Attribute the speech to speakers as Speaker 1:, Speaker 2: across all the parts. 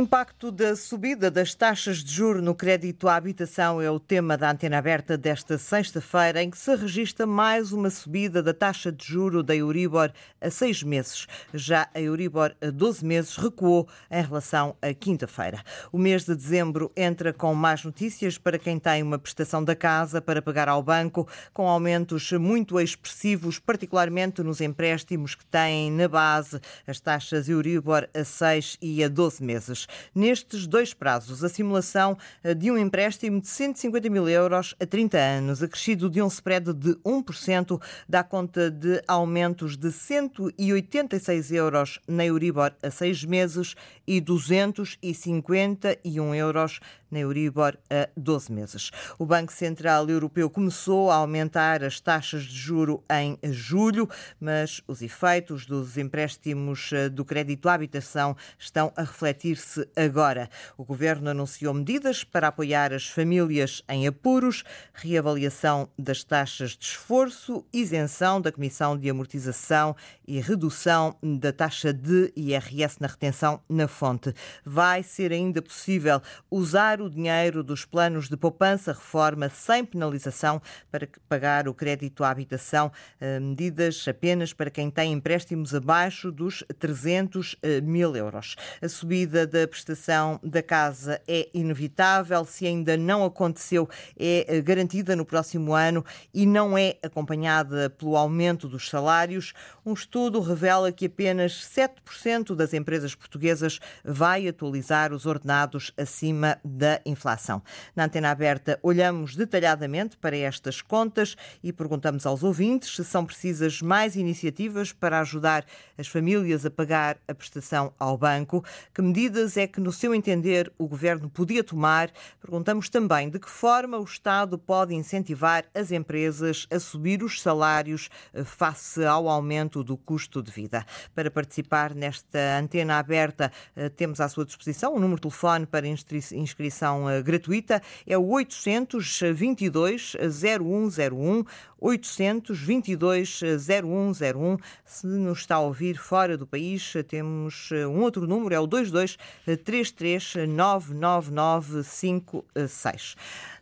Speaker 1: impacto da subida das taxas de juro no crédito à habitação é o tema da antena aberta desta sexta-feira, em que se registra mais uma subida da taxa de juro da Euribor a seis meses. Já a Euribor a 12 meses recuou em relação à quinta-feira. O mês de dezembro entra com mais notícias para quem tem uma prestação da casa para pagar ao banco, com aumentos muito expressivos, particularmente nos empréstimos que têm na base as taxas Euribor a 6 e a 12 meses. Nestes dois prazos, a simulação eh, de um empréstimo de 150 mil euros a 30 anos, acrescido de um spread de 1%, dá conta de aumentos de 186 euros na Euribor a seis meses e 251 euros na Euribor a 12 meses. O Banco Central Europeu começou a aumentar as taxas de juro em julho, mas os efeitos dos empréstimos eh, do crédito à habitação estão a refletir-se agora. O governo anunciou medidas para apoiar as famílias em apuros, reavaliação das taxas de esforço, isenção da comissão de amortização e redução da taxa de IRS na retenção na fonte. Vai ser ainda possível usar o dinheiro dos planos de poupança reforma sem penalização para pagar o crédito à habitação, eh, medidas apenas para quem tem empréstimos abaixo dos 300 eh, mil euros. A subida da prestação da casa é inevitável, se ainda não aconteceu, é eh, garantida no próximo ano e não é acompanhada pelo aumento dos salários. Um estudo revela que apenas 7% das empresas portuguesas vai atualizar os ordenados acima da da inflação. Na antena aberta, olhamos detalhadamente para estas contas e perguntamos aos ouvintes se são precisas mais iniciativas para ajudar as famílias a pagar a prestação ao banco. Que medidas é que, no seu entender, o governo podia tomar? Perguntamos também de que forma o Estado pode incentivar as empresas a subir os salários eh, face ao aumento do custo de vida. Para participar nesta antena aberta, eh, temos à sua disposição o número de telefone para inscrição inscrição eh, gratuita é o 822 0101 822 0101. Se nos está a ouvir fora do país, temos eh, um outro número, é o 2233 99956.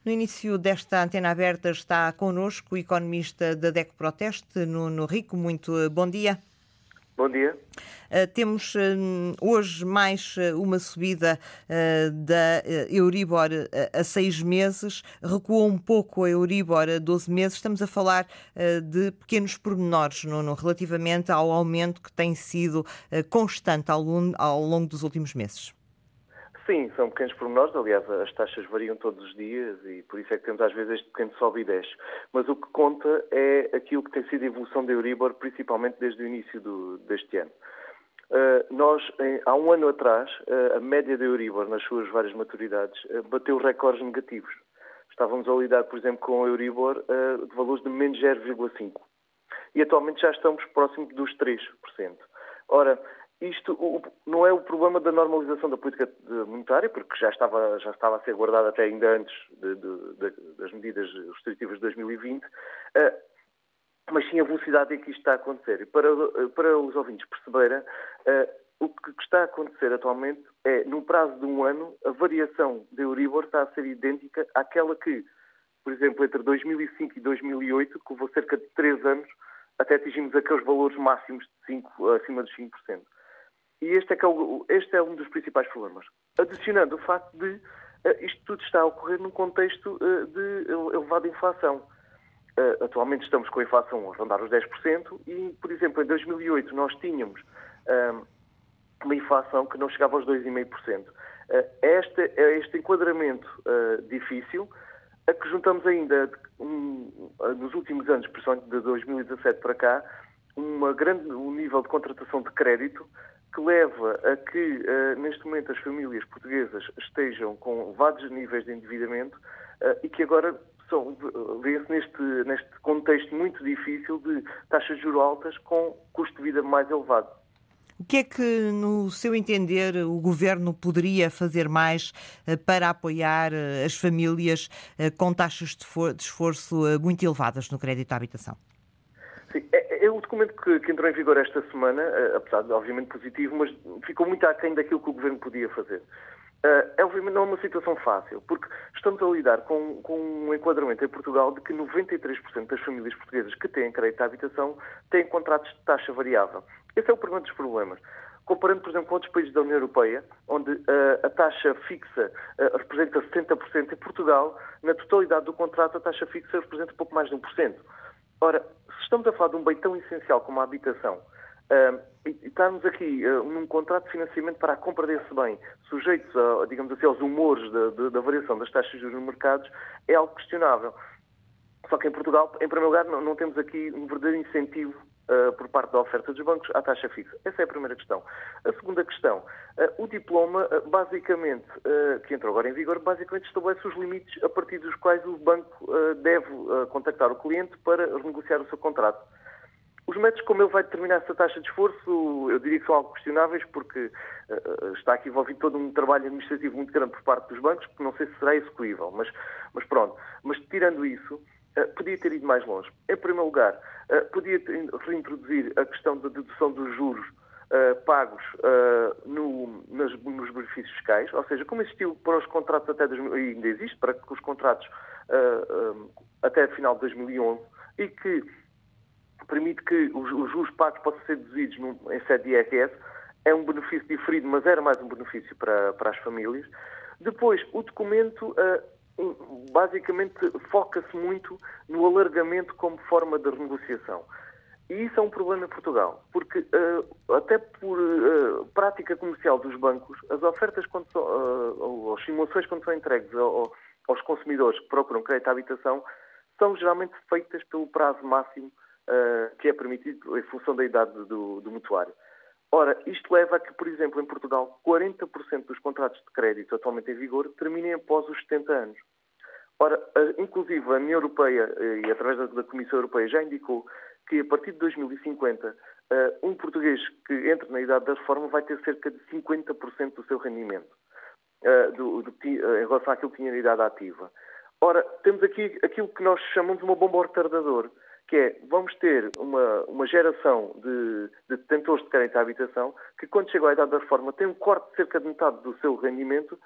Speaker 1: No início desta antena aberta está connosco o economista da DECO Proteste, Nuno Rico. Muito eh, bom dia.
Speaker 2: Bom dia.
Speaker 1: Uh, temos uh, hoje mais uh, uma subida da Euribor a seis meses, recuou um pouco a Euribor a 12 meses. Estamos a falar de pequenos pormenores no, no, relativamente ao aumento que tem sido constante ao, ao longo dos últimos meses.
Speaker 2: Sim, são pequenos pormenores. Aliás, as taxas variam todos os dias e por isso é que temos às vezes este pequeno sobe e desce. Mas o que conta é aquilo que tem sido a evolução da Euribor, principalmente desde o início do, deste ano. Uh, nós, em, há um ano atrás, uh, a média da Euribor, nas suas várias maturidades, uh, bateu recordes negativos. Estávamos a lidar, por exemplo, com a Euribor de valores de menos 0,5%. E atualmente já estamos próximo dos 3%. Ora, isto não é o problema da normalização da política monetária, porque já estava, já estava a ser guardada até ainda antes de, de, de, das medidas restritivas de 2020, eh, mas sim a velocidade em que isto está a acontecer. E para, para os ouvintes perceberem, eh, o que está a acontecer atualmente é, no prazo de um ano, a variação da Euribor está a ser idêntica àquela que, por exemplo, entre 2005 e 2008, que levou cerca de 3 anos, até atingimos aqueles valores máximos de 5, acima dos 5%. E este é, é o, este é um dos principais problemas. Adicionando o facto de uh, isto tudo está a ocorrer num contexto uh, de elevada inflação. Uh, atualmente estamos com a inflação a rondar os 10% e, por exemplo, em 2008 nós tínhamos uma inflação que não chegava aos 2,5%. Este, é este enquadramento difícil, a que juntamos ainda, nos últimos anos, principalmente de 2017 para cá, uma grande, um nível de contratação de crédito que leva a que, uh, neste momento, as famílias portuguesas estejam com vários níveis de endividamento uh, e que agora vê-se neste, neste contexto muito difícil de taxas de juros altas com custo de vida mais elevado.
Speaker 1: O que é que, no seu entender, o governo poderia fazer mais uh, para apoiar as famílias com taxas de, de esforço muito elevadas no crédito à habitação?
Speaker 2: Sim, é, é documento que, que, entrou em vigor esta semana, apesar de obviamente positivo, mas ficou muito aquém daquilo que o Governo podia fazer. É obviamente não é uma situação fácil, porque estamos a lidar com, com um enquadramento em Portugal de que 93% das famílias portuguesas que têm crédito à habitação têm contratos de taxa variável. Esse é o primeiro dos problemas comparando, por exemplo, com outros países da União Europeia, onde uh, a taxa fixa uh, representa 70%, em Portugal, na totalidade do contrato, a taxa fixa representa pouco mais de 1%. Ora, se estamos a falar de um bem tão essencial como a habitação, uh, e, estarmos aqui num contrato de financiamento para a compra desse bem, sujeitos, a, digamos assim, aos humores da variação das taxas de juros nos mercados, é algo questionável. Só que em Portugal, em primeiro lugar, não, não temos aqui um verdadeiro incentivo uh, por parte da oferta dos bancos à taxa fixa. Essa é a primeira questão. A segunda questão, uh, o diploma, uh, basicamente, que entrou agora em vigor, basicamente estabelece os limites a partir dos quais o banco deve contactar o cliente para renegociar o seu contrato. Os métodos como ele vai determinar essa taxa de esforço, eu diria que são algo questionáveis, porque uh, está aqui envolvido todo um trabalho administrativo muito grande por parte dos bancos, que não sei se será execuível, mas, mas pronto. Mas tirando isso, eh, podia ter ido mais longe. Em primeiro lugar, eh, podia reintroduzir a questão da dedução dos juros uh, pagos no, nos benefícios fiscais, ou seja, como existiu para os contratos até 2000, e ainda existe para os contratos até final de 2011 e que permite que os, os juros pagos possam ser deduzidos em sede de IRS, é um benefício diferido, mas era mais um benefício para, para as famílias. Depois, o documento basicamente foca-se muito no alargamento como forma de renegociação. E isso é um problema em Portugal, porque uh, até por uh, prática comercial dos bancos, as ofertas, quando são, uh, as simulações quando são entregues ao, aos consumidores que procuram crédito à habitação, são geralmente feitas pelo prazo máximo que é permitido em função da idade do, do mutuário. Ora, isto leva a que, por exemplo, em Portugal, 40% dos contratos de crédito atualmente em vigor terminem após os 70 anos. Ora, inclusive a União Europeia eh, e através da Comissão Europeia já indicou que a partir de 2050 eh, um português que entre na idade da reforma vai ter cerca de 50% do seu rendimento eh, do, do, em relação àquilo que tinha na idade ativa. Ora, temos aqui aquilo que nós chamamos de uma bomba retardador, que é, vamos ter uma, uma geração de, de detentores de crédito à habitação que, quando chegam à idade da reforma, tem um corte de cerca de metade do seu rendimento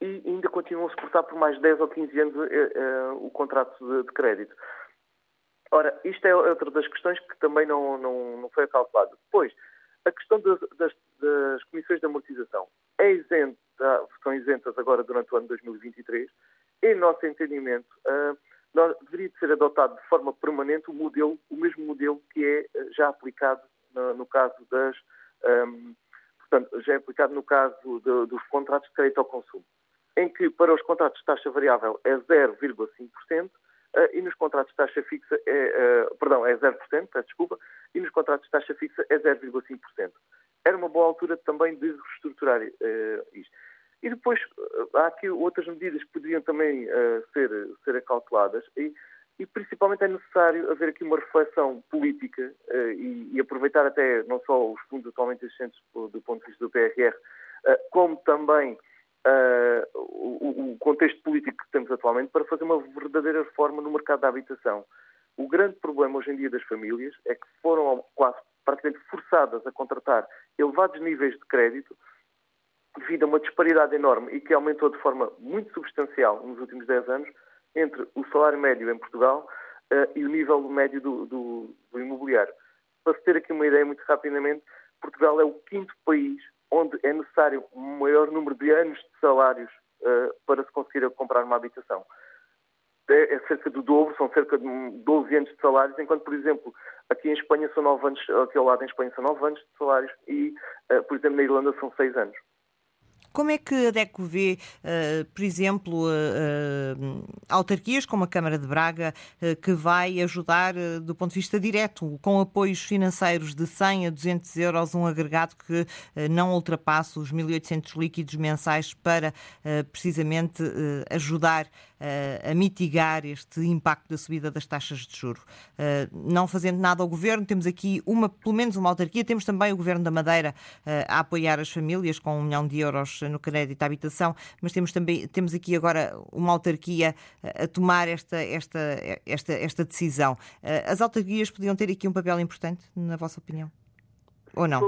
Speaker 2: e ainda continuam a suportar por mais 10 ou 15 anos uh, uh, o contrato de, de, crédito. Ora, isto é outra das questões que também não, não, não foi calculado. Depois, a questão das, das, das comissões de amortização é isenta, são isentas agora durante o ano 2023. Em nosso entendimento, uh, nós, deveria ser adotado de forma permanente o modelo, o mesmo modelo que é eh, já aplicado no, no caso das, um, portanto, já é aplicado no caso de, dos contratos de crédito ao consumo, em que para os contratos de taxa variável é 0,5% uh, eh, e nos contratos de taxa fixa é, uh, perdão, é 0%, peço desculpa, e nos contratos de taxa fixa é 0,5%. Era uma boa altura também de reestruturar uh, isto. E depois eh, há aqui outras medidas que poderiam também ser, ser acauteladas e, e, principalmente é necessário haver aqui uma reflexão política e, e, aproveitar até não só os fundos atualmente existentes do, ponto de vista do PRR, como também o, o, contexto político que temos atualmente para fazer uma verdadeira reforma no mercado da habitação. O grande problema hoje em dia das famílias é que foram quase praticamente forçadas a contratar elevados níveis de crédito devido a uma disparidade enorme e que aumentou de forma muito substancial nos últimos 10 anos entre o salário médio em Portugal uh, e o nível médio do, do, do, imobiliário. Para se ter aqui uma ideia muito rapidamente, Portugal é o quinto país onde é necessário um maior número de anos de salários uh, para se conseguir comprar uma habitação. É, é, cerca do dobro, são cerca de 12 anos de salários, enquanto, por exemplo, aqui em Espanha são 9 anos, aqui ao lado em Espanha são 9 anos de salários e, uh, por exemplo, na Irlanda são 6 anos.
Speaker 1: Como é que a DECO vê, uh, por exemplo, uh, autarquias como a Câmara de Braga, uh, que vai ajudar do ponto de vista direto, com apoios financeiros de 100 a 200 euros, um agregado que não ultrapassa os 1.800 líquidos mensais para precisamente ajudar a mitigar este impacto da subida das taxas de juro. Não fazendo nada ao governo, temos aqui uma, pelo menos uma autarquia, temos também o governo da Madeira a apoiar as famílias com um milhão de euros no crédito à habitação, mas temos também temos aqui agora uma autarquia a tomar esta, esta, esta, esta decisão. As autarquias podiam ter aqui um papel importante, na vossa opinião? Ou não?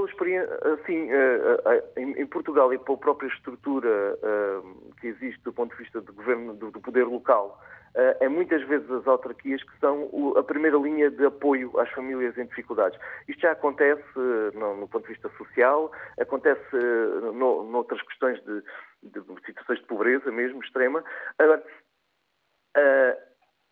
Speaker 2: Sim, eh, em Portugal e pela própria estrutura que existe do ponto de vista do governo, do poder local, é muitas vezes as autarquias que são a primeira linha de apoio às famílias em dificuldades. Isto já acontece no, ponto de vista social, acontece no, noutras questões de, de, situações de pobreza mesmo extrema. Agora,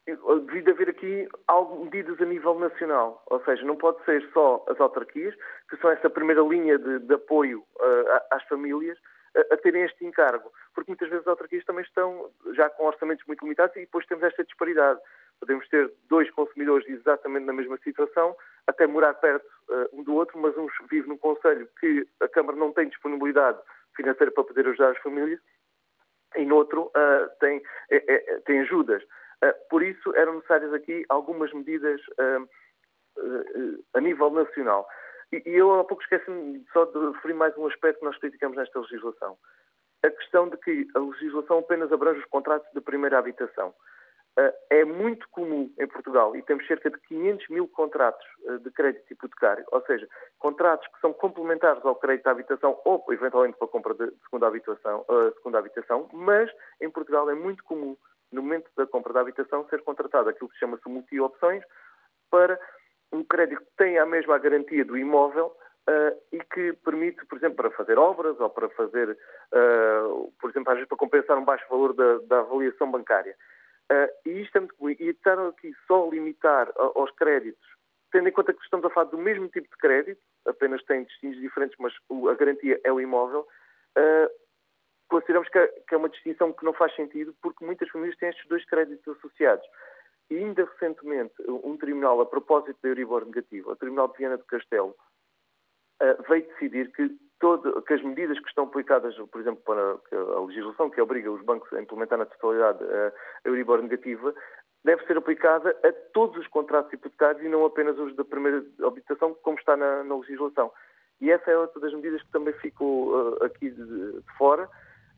Speaker 2: devido haver aqui algo, medidas a nível nacional. Ou seja, não pode ser só as autarquias, que são essa primeira linha de, de apoio uh, às famílias, a, a, terem este encargo. Porque muitas vezes as autarquias também estão já com orçamentos muito limitados e depois temos esta disparidade. Podemos ter dois consumidores exatamente na mesma situação, até morar perto uh, um do outro, mas uns vivem num conselho que a Câmara não tem disponibilidade financeira para poder ajudar as famílias e no outro uh, tem, é, é, tem ajudas. Ah, por isso, eram necessárias aqui algumas medidas ah, ah, a nível nacional. E eu há pouco esqueci-me só de referir mais um aspecto que nós criticamos nesta legislação. A questão de que a legislação apenas abrange os contratos de primeira habitação. É muito comum em Portugal, e temos cerca de 500 mil contratos de crédito hipotecário, ou seja, contratos que são complementares ao crédito de habitação ou, eventualmente, para a compra de segunda habitação, segunda habitação mas em Portugal é muito comum no momento da compra da habitação, ser contratado aquilo que chama-se multi-opções para um crédito que tenha a mesma garantia do imóvel uh, e que permite, por exemplo, para fazer obras ou para fazer, uh, por exemplo, às vezes para compensar um baixo valor da, da avaliação bancária. Uh, e isto é muito bom. E estar aqui só a limitar aos créditos, tendo em conta que estamos a falar do mesmo tipo de crédito, apenas tem destinos diferentes, mas a garantia é o imóvel, consideramos que que é uma distinção que não faz sentido porque muitas famílias têm estes dois créditos associados. E ainda recentemente, um tribunal, a propósito da Euribor negativa, o Tribunal de Viana do Castelo, uh, veio decidir que, todo, que as medidas que estão aplicadas, por exemplo, para a legislação que obriga os bancos a implementar na totalidade a Euribor negativa, deve ser aplicada a todos os contratos hipotecários e não apenas os da primeira habitação, como está na, na legislação. E essa é outra das medidas que também ficou uh, aqui de, de fora,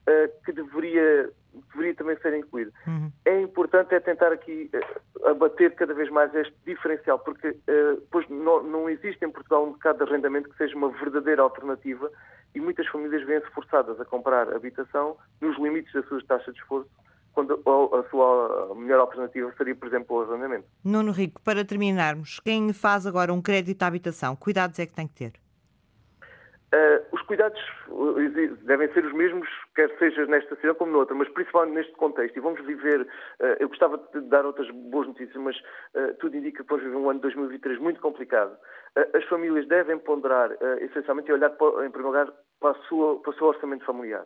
Speaker 2: uh, que deveria, deveria também ser incluído. Uhum. É importante é tentar aqui uh, abater cada vez mais este diferencial, porque uh, pois não, não existe em Portugal um mercado de arrendamento que seja uma verdadeira alternativa e muitas famílias vêm-se forçadas a comprar habitação nos limites das suas taxas de esforço quando a sua melhor alternativa seria, por exemplo, o arrendamento.
Speaker 1: Nuno Rico, para terminarmos, quem faz agora um crédito à habitação, cuidados é que tem que ter?
Speaker 2: Uh, os cuidados uh, devem ser os mesmos, quer seja nesta cidade como noutra, mas principalmente neste contexto. E vamos viver, uh, eu gostava de dar outras boas notícias, mas tudo indica que vamos viver um ano de 2023 muito complicado. as famílias devem ponderar, essencialmente, e olhar, para, em primeiro lugar, para, sua, para o seu orçamento familiar.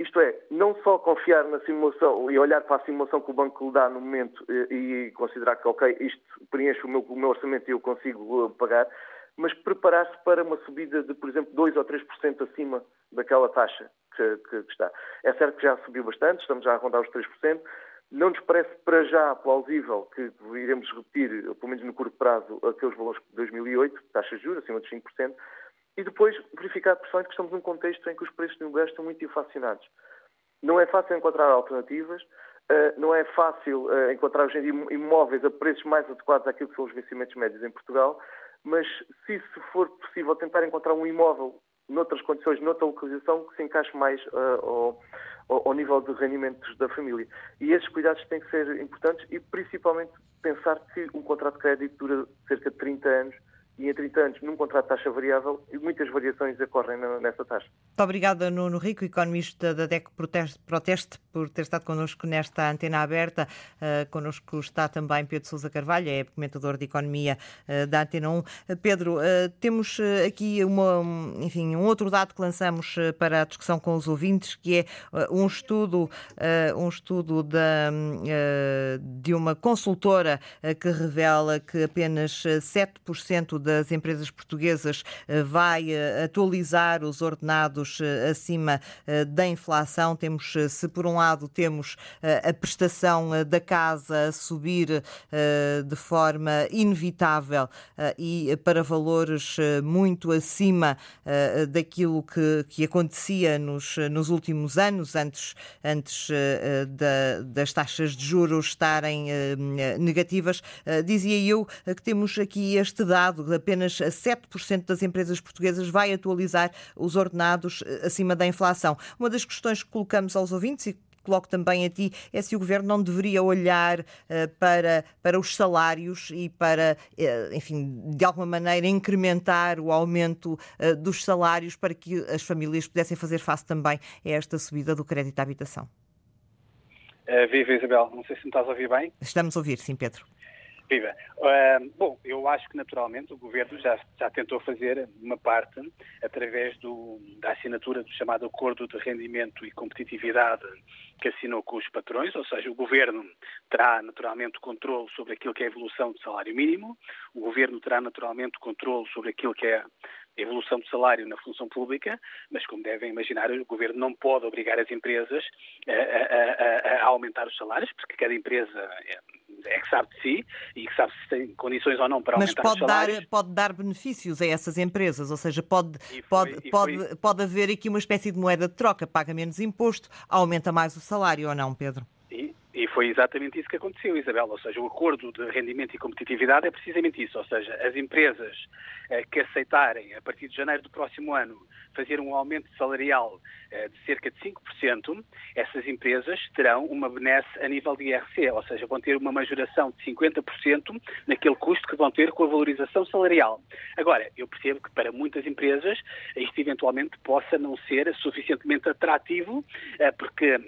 Speaker 2: Isto é, não só confiar na simulação e olhar para a simulação que o banco lhe dá no momento e, e considerar que, ok, isto preenche o meu, o meu orçamento e eu consigo pagar, mas preparar-se para uma subida de, por exemplo, 2 ou 3% acima daquela taxa que, que, que, está. É certo que já subiu bastante, estamos já a rondar os 3%. Não nos parece para já plausível que iremos repetir, pelo menos no curto prazo, aqueles valores de 2008, taxas de juros acima dos 5%, e depois verificar, principalmente, que estamos num contexto em que os preços de imobiliários estão muito inflacionados. Não é fácil encontrar alternativas, eh, não é fácil eh, encontrar hoje em dia imóveis a preços mais adequados àquilo que são os vencimentos médios em Portugal, mas se isso for possível tentar encontrar um imóvel noutras condições, noutra localização, que se encaixe mais uh, ao, ao, nível de rendimentos da família. E esses cuidados têm que ser importantes e principalmente pensar que um contrato de crédito dura cerca de 30 anos e em 30 anos, num contrato de taxa variável, muitas variações ocorrem nessa taxa.
Speaker 1: Muito obrigada, Nuno Rico, economista da DEC Proteste, por ter estado connosco nesta antena aberta. Uh, connosco está também Pedro Sousa Carvalho, é comentador de economia uh, da Antena 1. Uh, Pedro, uh, temos aqui uma, enfim, um outro dado que lançamos para a discussão com os ouvintes, que é um estudo, um estudo da, de uma consultora que revela que apenas 7% das empresas portuguesas vai atualizar os ordenados salários acima da inflação. Temos, se por um lado temos a prestação da casa a subir de forma inevitável e para valores muito acima daquilo que, que acontecia nos, nos últimos anos, antes, antes da, das taxas de juros estarem negativas. Dizia eu que temos aqui este dado, apenas 7% das empresas portuguesas vai atualizar os ordenados acima da inflação. Uma das questões que colocamos aos ouvintes e coloco também a ti, é se o Governo não deveria olhar uh, para, para os salários e para, uh, enfim, de alguma maneira incrementar o aumento uh, dos salários para que as famílias pudessem fazer face também a esta subida do crédito à habitação.
Speaker 3: viva Isabel, não sei se me estás a ouvir bem.
Speaker 1: Estamos a ouvir, sim, Pedro.
Speaker 3: Viva. Uh, bom, eu acho que naturalmente o Governo já, já tentou fazer uma parte através do, da assinatura do chamado Acordo de Rendimento e Competitividade que assinou com os patrões, ou seja, o Governo terá naturalmente controle sobre aquilo que é a evolução do salário mínimo, o Governo terá naturalmente controle sobre aquilo que é evolução do salário na função pública, mas como devem imaginar, o Governo não pode obrigar as empresas a, a, a, a aumentar os salários, porque cada empresa é, é que sabe de si e que sabe se tem condições ou não para
Speaker 1: Mas
Speaker 3: aumentar os salários.
Speaker 1: Dar, pode dar benefícios a essas empresas, ou seja, pode, foi, pode, pode, pode haver aqui uma espécie de moeda de troca, paga menos imposto, aumenta mais o salário ou não, Pedro?
Speaker 3: E, foi exatamente isso que aconteceu, Isabel. Ou seja, o acordo de rendimento e competitividade é precisamente isso. Ou seja, as empresas eh, que aceitarem, a partir de janeiro do próximo ano, fazer um aumento salarial eh, de cerca de 5%, essas empresas terão uma benesse a nível de IRC, ou seja, vão ter uma majoração de 50% naquele custo que vão ter com a valorização salarial. Agora, eu percebo que para muitas empresas isto eventualmente possa não ser suficientemente atrativo, eh, porque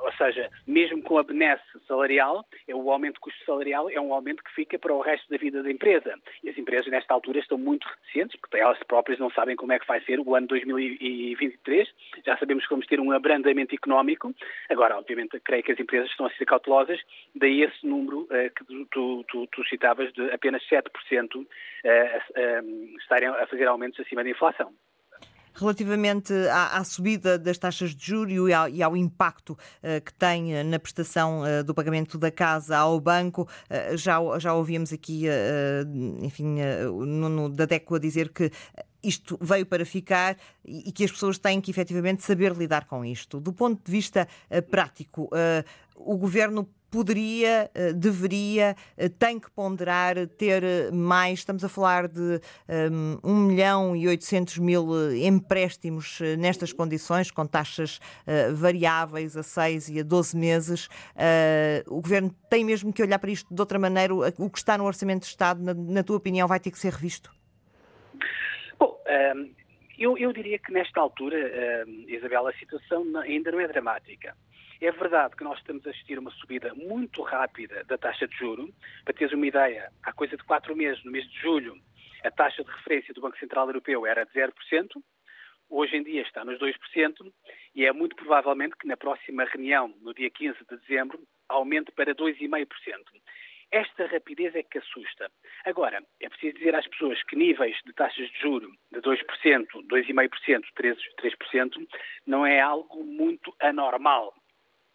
Speaker 3: ou seja, mesmo com a benesse salarial, é o aumento de custo salarial é um aumento que fica para o resto da vida da empresa. E as empresas, nesta altura, estão muito reticentes, porque elas próprias não sabem como é que vai ser o ano 2023. Já sabemos que vamos ter um abrandamento económico. Agora, obviamente, creio que as empresas estão a ser cautelosas, daí esse número uh, que tu, tu, tu, citavas de apenas 7% uh, uh, estarem a fazer aumentos acima da inflação.
Speaker 1: Relativamente à, à, subida das taxas de juros e ao, e ao impacto uh, que tem eh, na prestação uh, do pagamento da casa ao banco, uh, já, já ouvíamos aqui, enfim, o Nuno da DECO a dizer que isto veio para ficar e que as pessoas têm que efetivamente saber lidar com isto. Do ponto de vista prático, o governo poderia, eh, deveria, eh, tem que ponderar ter mais. Estamos a falar de um, 1 milhão e 800 mil empréstimos eh, nestas condições, com taxas uh, variáveis a 6 e a 12 meses. Uh, o Governo tem mesmo que olhar para isto de outra maneira. O que está no Orçamento de Estado, na, na tua opinião, vai ter que ser revisto?
Speaker 3: Eu, eu, diria que nesta altura, Isabel, a situação ainda não é dramática. É verdade que nós estamos a assistir a uma subida muito rápida da taxa de juro. Para teres uma ideia, há coisa de quatro meses, no mês de julho, a taxa de referência do Banco Central Europeu era de 0%, hoje em dia está nos 2%, e é muito provavelmente que na próxima reunião, no dia 15 de dezembro, aumente para 2,5%. Esta rapidez é que assusta. Agora, é preciso dizer às pessoas que níveis de taxas de juro de 2%, 2,5%, 3%, não é algo muito anormal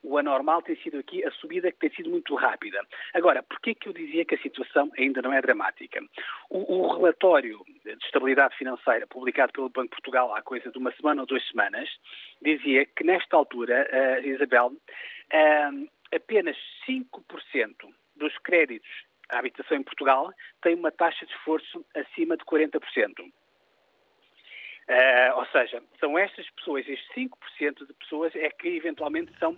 Speaker 3: o anormal tem sido aqui a subida que tem sido muito rápida. Agora, por que eu dizia que a situação ainda não é dramática? O, o, relatório de estabilidade financeira publicado pelo Banco de Portugal há coisa de uma semana ou duas semanas dizia que nesta altura, uh, Isabel, uh, apenas 5% dos créditos à habitação em Portugal têm uma taxa de esforço acima de 40%. Uh, eh, ou seja, são estas pessoas, estes 5% de pessoas é que eventualmente são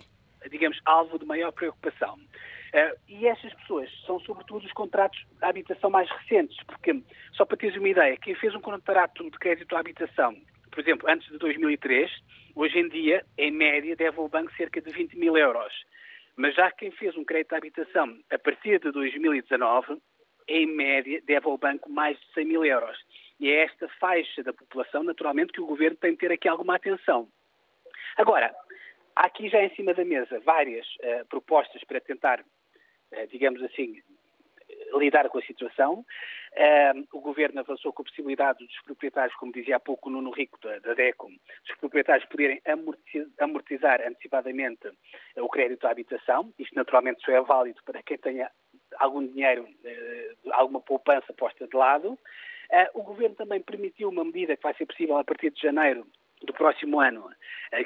Speaker 3: digamos, alvo de maior preocupação. Uh, e essas pessoas são, sobretudo, os contratos de habitação mais recentes, porque, só para teres uma ideia, quem fez um contrato de crédito à habitação, por exemplo, antes de 2003, hoje em dia, em média, deve ao banco cerca de 20 mil euros. Mas já quem fez um crédito à habitação a partir de 2019, em média, deve ao banco mais de 100 mil euros. E é esta faixa da população, naturalmente, que o governo tem de ter aqui alguma atenção. Agora, Há aqui já em cima da mesa várias uh, propostas para tentar, uh, digamos assim, lidar com a situação. O Governo avançou com a possibilidade dos proprietários, como dizia há pouco o Nuno Rico da, da DECO, dos proprietários poderem amortizar antecipadamente o crédito à habitação. Isto naturalmente só é válido para quem tenha algum dinheiro, alguma poupança posta de lado. o Governo também permitiu uma medida que vai ser possível a partir de janeiro do próximo ano,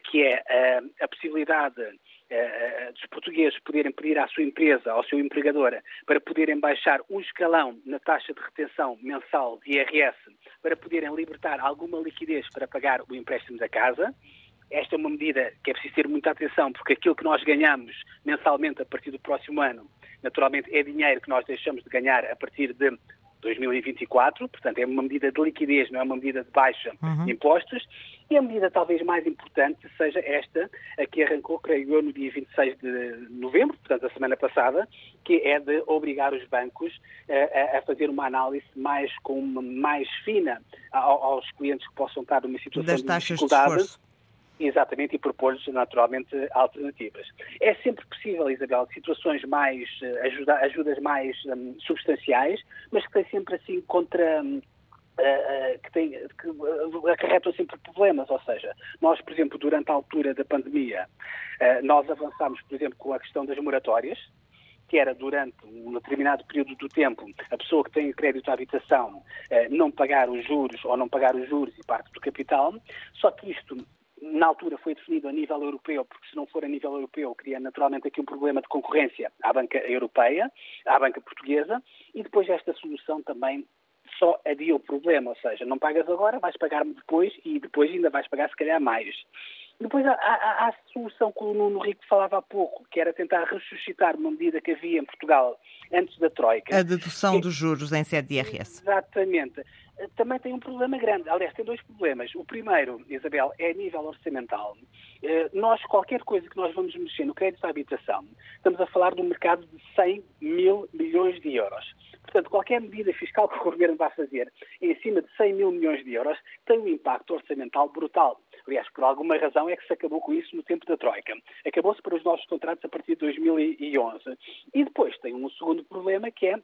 Speaker 3: que é a possibilidade uh, dos portugueses poderem pedir à sua empresa, ao seu empregador, para poderem baixar um escalão na taxa de retenção mensal de IRS, para poderem libertar alguma liquidez para pagar o empréstimo da casa. Esta é uma medida que é preciso ter muita atenção, porque aquilo que nós ganhamos mensalmente a partir do próximo ano, naturalmente é dinheiro que nós deixamos de ganhar a partir de 2024, portanto é uma medida de liquidez, não é uma medida de baixa uhum. de impostos, e a medida talvez mais importante seja esta, a que arrancou, creio eu, no dia 26 de novembro, portanto a semana passada, que é de obrigar os bancos a, a fazer uma análise mais, com, mais fina aos clientes que possam estar numa situação de dificuldade. De Exatamente, e propor-lhes naturalmente alternativas. É sempre possível, Isabel, situações mais, eh, ajuda, ajudas mais um, substanciais, mas que têm sempre assim contra. Um, Uh, eh, que, tem, que acarretam sempre problemas, ou seja, nós, por exemplo, durante a altura da pandemia, nós avançámos, por exemplo, com a questão das moratórias, que era durante um determinado período do tempo a pessoa que tem crédito à habitação não pagar os juros ou não pagar os juros e parte do capital, só que isto na altura foi definido a nível europeu, porque se não for a nível europeu, cria naturalmente aqui um problema de concorrência à banca europeia, à banca portuguesa, e depois esta solução também só adia o problema, ou seja, não pagas agora, vais pagar-me depois e depois ainda vais pagar se calhar mais. Depois há, há, há, a solução que o Nuno Rico falava há pouco, que era tentar ressuscitar uma medida que havia em Portugal antes da Troika.
Speaker 1: A dedução dos juros em sede de IRS.
Speaker 3: Exatamente também tem um problema grande. Aliás, tem dois problemas. O primeiro, Isabel, é a nível orçamental. Eh, nós, qualquer coisa que nós vamos mexer no crédito à habitação, estamos a falar de um mercado de 100 mil milhões de euros. Portanto, qualquer medida fiscal que o Governo vai fazer em cima de 100 mil milhões de euros tem um impacto orçamental brutal. Aliás, por alguma razão é que se acabou com isso no tempo da Troika. Acabou-se para os nossos contratos a partir de 2011. E depois tem um segundo problema que é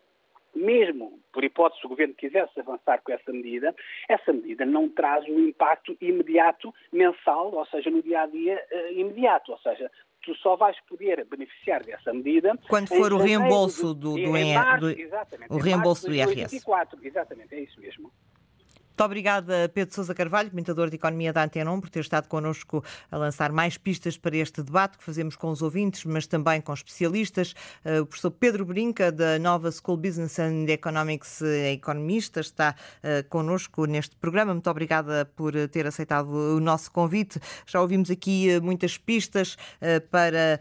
Speaker 3: mesmo por hipótese o governo quisesse avançar com essa medida, essa medida não traz um impacto imediato mensal, ou seja, no dia a dia uh, imediato, ou seja, tu só vais poder beneficiar dessa medida
Speaker 1: quando for o reembolso do, do, do, do, exatamente, o reembolso do IRS.
Speaker 3: Exatamente, é isso mesmo.
Speaker 1: Muito obrigada, Pedro Sousa Carvalho, comentador de Economia da Antena 1, por ter estado connosco a lançar mais pistas para este debate que fazemos com os ouvintes, mas também com especialistas. Eh, o professor Pedro Brinca, da Nova School Business and Economics, é economista, está eh, connosco neste programa. Muito obrigada por ter aceitado o nosso convite. Já ouvimos aqui eh, muitas pistas para,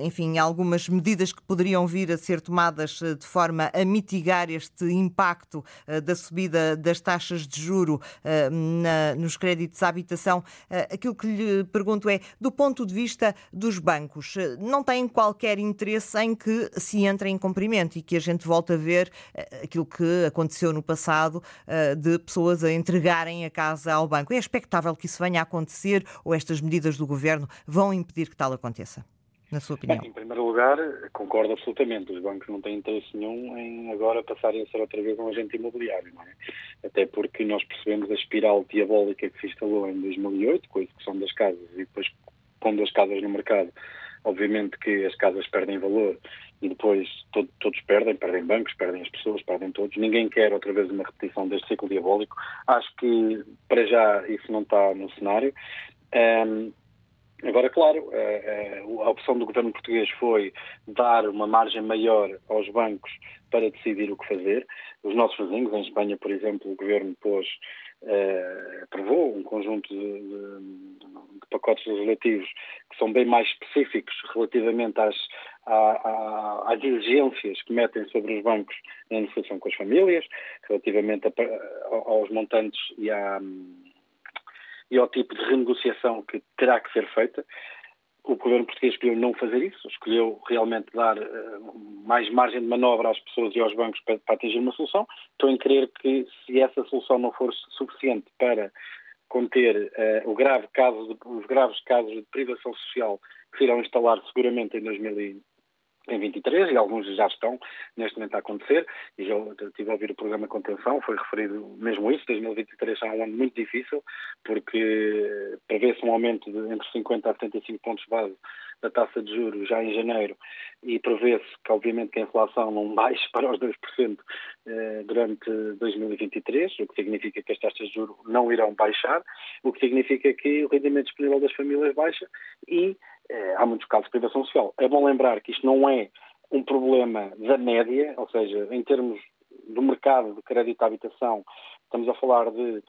Speaker 1: enfim, algumas medidas que poderiam vir a ser tomadas de forma a mitigar este impacto da subida das taxas de juro uh, na, nos créditos à habitação, uh, aquilo que lhe pergunto é, do ponto de vista dos bancos, uh, não têm qualquer interesse em que se entre em cumprimento e que a gente volte a ver aquilo que aconteceu no passado de pessoas a entregarem a casa ao banco. É expectável que isso venha a acontecer ou estas medidas do governo vão impedir que tal aconteça? Na sua opinião?
Speaker 4: Bem, em primeiro lugar, concordo absolutamente. Os bancos não têm interesse nenhum em agora passarem a ser outra vez um agente imobiliário, não é? Até porque nós percebemos a espiral diabólica que se instalou em 2008, com a execução das casas e depois pondo as casas no mercado, obviamente que as casas perdem valor e depois todo, todos perdem, perdem bancos, perdem as pessoas, perdem todos. Ninguém quer outra vez uma repetição deste ciclo diabólico. Acho que para já isso não está no cenário. Um, Agora, claro, eh, eh, a opção do governo português foi dar uma margem maior aos bancos para decidir o que fazer. Os nossos vizinhos, em Espanha, por exemplo, o governo pôs, eh, aprovou um conjunto de, de, pacotes legislativos que são bem mais específicos relativamente às, às exigências que metem sobre os bancos na negociação com as famílias, relativamente a, aos montantes e à e ao tipo de renegociação que terá que ser feita. O governo português escolheu não fazer isso, escolheu realmente dar uh, mais margem de manobra às pessoas e aos bancos para, para atingir uma solução. Estou em crer que, se essa solução não for suficiente para conter uh, grave caso de, os graves casos de privação social que se irão instalar seguramente em 2000 em 23 e alguns já estão neste momento a acontecer. E já estive a ouvir o programa Contenção, foi referido mesmo isso, 2023 será um ano muito difícil porque prevê-se um aumento de entre 50 a 75 pontos base da taxa de juros já em janeiro e prevê-se que obviamente que a inflação não baixe para os 2% eh, durante 2023, o que significa que as taxas de juros não irão baixar, o que significa que o rendimento disponível das famílias baixa e eh, há muitos casos de privação social. É bom lembrar que isto não é um problema da média, ou seja, em termos do mercado de crédito à habitação, estamos a falar de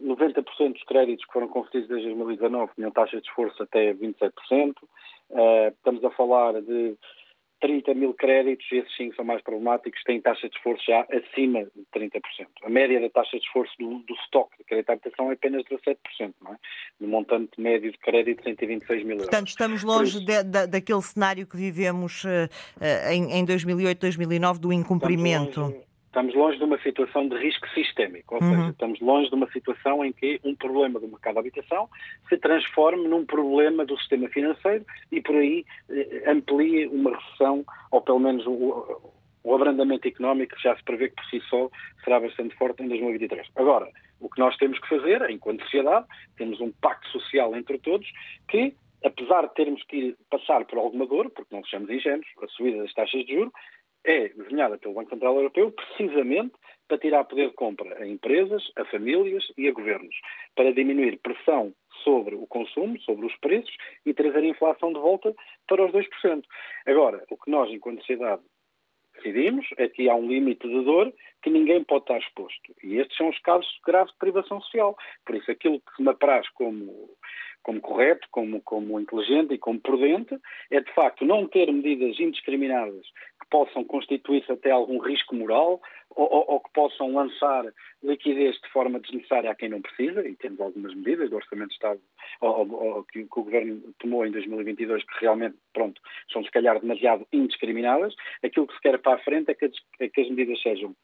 Speaker 4: 90% dos créditos que foram concedidos desde 2019 tinham taxa de esforço até 27%. Uh, estamos a falar de 30 mil créditos, esses sim são mais problemáticos, têm taxa de esforço já acima de 30%. A média da taxa de esforço do, do estoque de crédito à habitação é apenas 17%, não é? No montante médio de crédito, de 126 mil euros.
Speaker 1: Portanto, estamos longe de, de, daquele cenário que vivemos uh, em, em 2008, 2009, do incumprimento.
Speaker 4: Estamos longe de uma situação de risco sistémico, ou uhum. seja, estamos longe de uma situação em que um problema do mercado de habitação se transforme num problema do sistema financeiro e por aí eh, amplie uma recessão, ou pelo menos o, o abrandamento económico que já se prevê que por si só será bastante forte em 2023. Agora, o que nós temos que fazer, enquanto sociedade, temos um pacto social entre todos que apesar de termos que passar por alguma dor, porque não sejamos ingênuos, a subida das taxas de juros, é desenhada pelo Banco Central Europeu precisamente para tirar poder de compra a empresas, a famílias e a governos, para diminuir pressão sobre o consumo, sobre os preços e trazer a inflação de volta para os 2%. Agora, o que nós, enquanto sociedade, decidimos é que há um limite de dor que ninguém pode estar exposto. E estes são os casos graves de privação social. Por isso, aquilo que me apraz como como correto, como, como inteligente e como prudente, é de facto não ter medidas indiscriminadas possam constituir-se até algum risco moral ou, ou, ou, que possam lançar liquidez de forma desnecessária a quem não precisa, e temos algumas medidas do Orçamento de Estado ou, que, que, o Governo tomou em 2022 que realmente, pronto, são se calhar demasiado indiscriminadas. Aquilo que se quer para a frente é que, é que as medidas sejam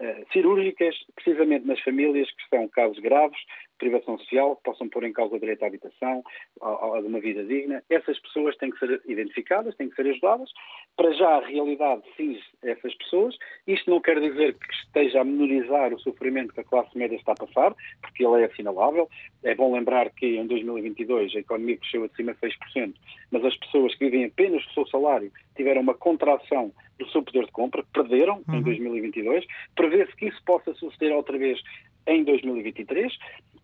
Speaker 4: Uh, cirúrgicas, precisamente nas famílias que estão casos graves, privação social, que possam pôr em causa o direito à habitação, a, a, uma vida digna. Essas pessoas têm que ser identificadas, têm que ser ajudadas. Para já, a realidade cinge essas pessoas. Isto não quer dizer que esteja a menorizar o sofrimento que a classe média está a passar, porque ele é assinalável. É bom lembrar que em 2022 a economia cresceu acima de 6%, mas as pessoas que vivem apenas do seu salário tiveram uma contração do seu poder de compra, perderam uhum. em 2022. Prevê-se que isso possa suceder outra vez em 2023,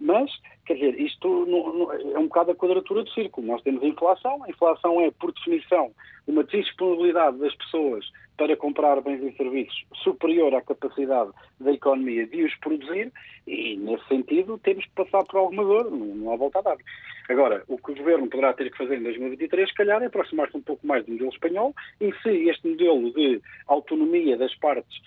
Speaker 4: mas, quer dizer, isto não, não, é um bocado a quadratura do círculo. Nós temos a inflação, a inflação é, por definição, uma disponibilidade das pessoas para comprar bens e serviços superior à capacidade da economia de os produzir e, nesse sentido, temos que passar por alguma dor, não, não há volta a dar. Agora, o que o Governo poderá ter que fazer em 2023, se calhar, é aproximar-se um pouco mais do modelo espanhol e se este modelo de autonomia das partes